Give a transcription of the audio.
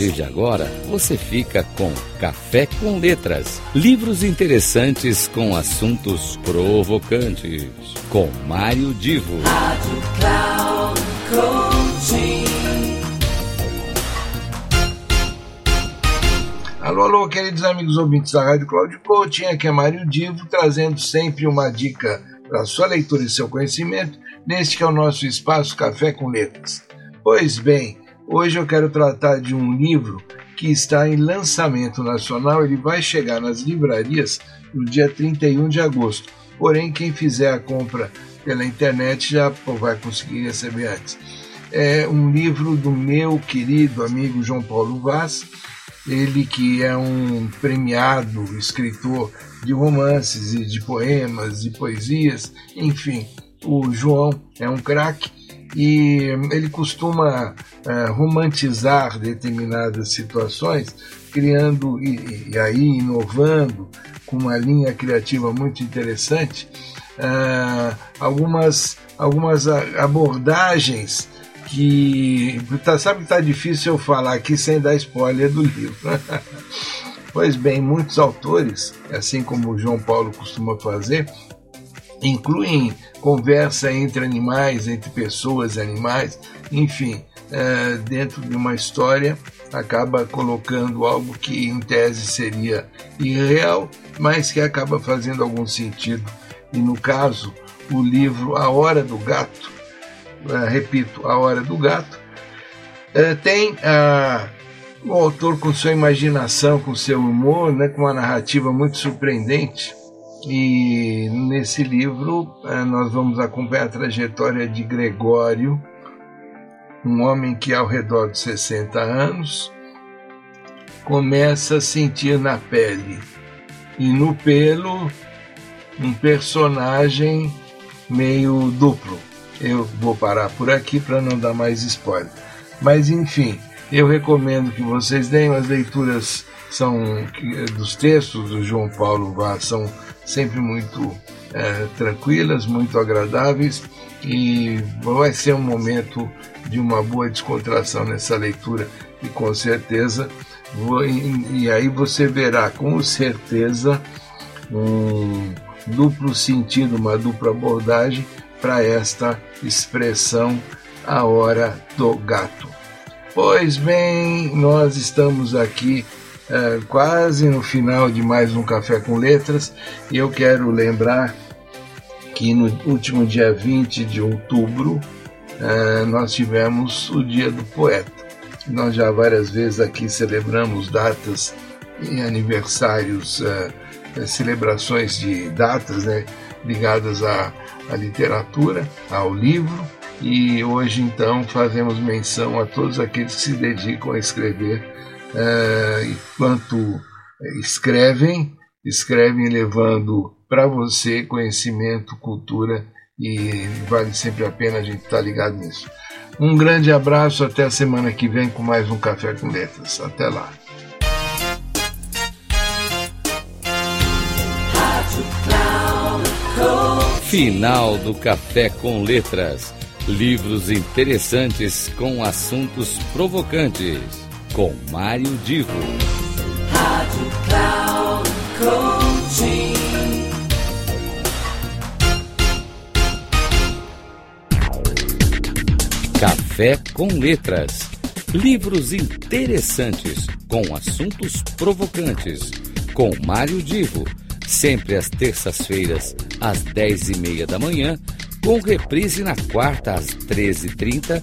partir de agora, você fica com Café com Letras, livros interessantes com assuntos provocantes, com Mário Divo. Rádio Cloud Alô, alô, queridos amigos ouvintes da Rádio Cloud Coaching, aqui é Mário Divo, trazendo sempre uma dica para sua leitura e seu conhecimento, neste que é o nosso espaço Café com Letras. Pois bem, hoje eu quero tratar de um livro que está em lançamento nacional, ele vai chegar nas livrarias no dia 31 de agosto. Porém, quem fizer a compra pela internet já vai conseguir receber antes. É um livro do meu querido amigo João Paulo Vaz, ele que é um premiado escritor de romances e de poemas e poesias, enfim, o João é um craque e ele costuma uh, romantizar determinadas situações, criando e, e, aí inovando com uma linha criativa muito interessante uh, algumas algumas abordagens que tá, sabe que tá difícil eu falar aqui sem dar spoiler do livro. pois bem, muitos autores, assim como o João Paulo costuma fazer, incluem conversa entre animais, entre pessoas e animais, enfim, é, dentro de uma história acaba colocando algo que em tese seria irreal, mas que acaba fazendo algum sentido. E no caso, o livro A Hora do Gato uh, repito, A Hora do Gato, uh, tem uh, o autor com sua imaginação, com seu humor, né, com uma narrativa muito surpreendente. E nesse livro nós vamos acompanhar a trajetória de Gregório, um homem que ao redor de 60 anos começa a sentir na pele e no pelo um personagem meio duplo eu vou parar por aqui para não dar mais spoiler. Mas enfim, eu recomendo que vocês deem as leituras são dos textos do João Paulo Vaz são sempre muito é, tranquilas, muito agradáveis e vai ser um momento de uma boa descontração nessa leitura e com certeza vou, e, e aí você verá com certeza um duplo sentido, uma dupla abordagem para esta expressão a hora do gato. Pois bem, nós estamos aqui uh, quase no final de mais um Café com Letras e eu quero lembrar que no último dia 20 de outubro uh, nós tivemos o Dia do Poeta. Nós já várias vezes aqui celebramos datas e aniversários, uh, celebrações de datas né, ligadas a à literatura, ao livro, e hoje então fazemos menção a todos aqueles que se dedicam a escrever, uh, enquanto escrevem, escrevem levando para você conhecimento, cultura e vale sempre a pena a gente estar tá ligado nisso. Um grande abraço, até a semana que vem com mais um Café com Letras. Até lá. Final do Café com Letras. Livros interessantes com assuntos provocantes. Com Mário Divo. Rádio Cloud Coaching. Café com Letras. Livros interessantes com assuntos provocantes. Com Mário Divo sempre às terças-feiras, às dez e meia da manhã, com reprise na quarta às 13h30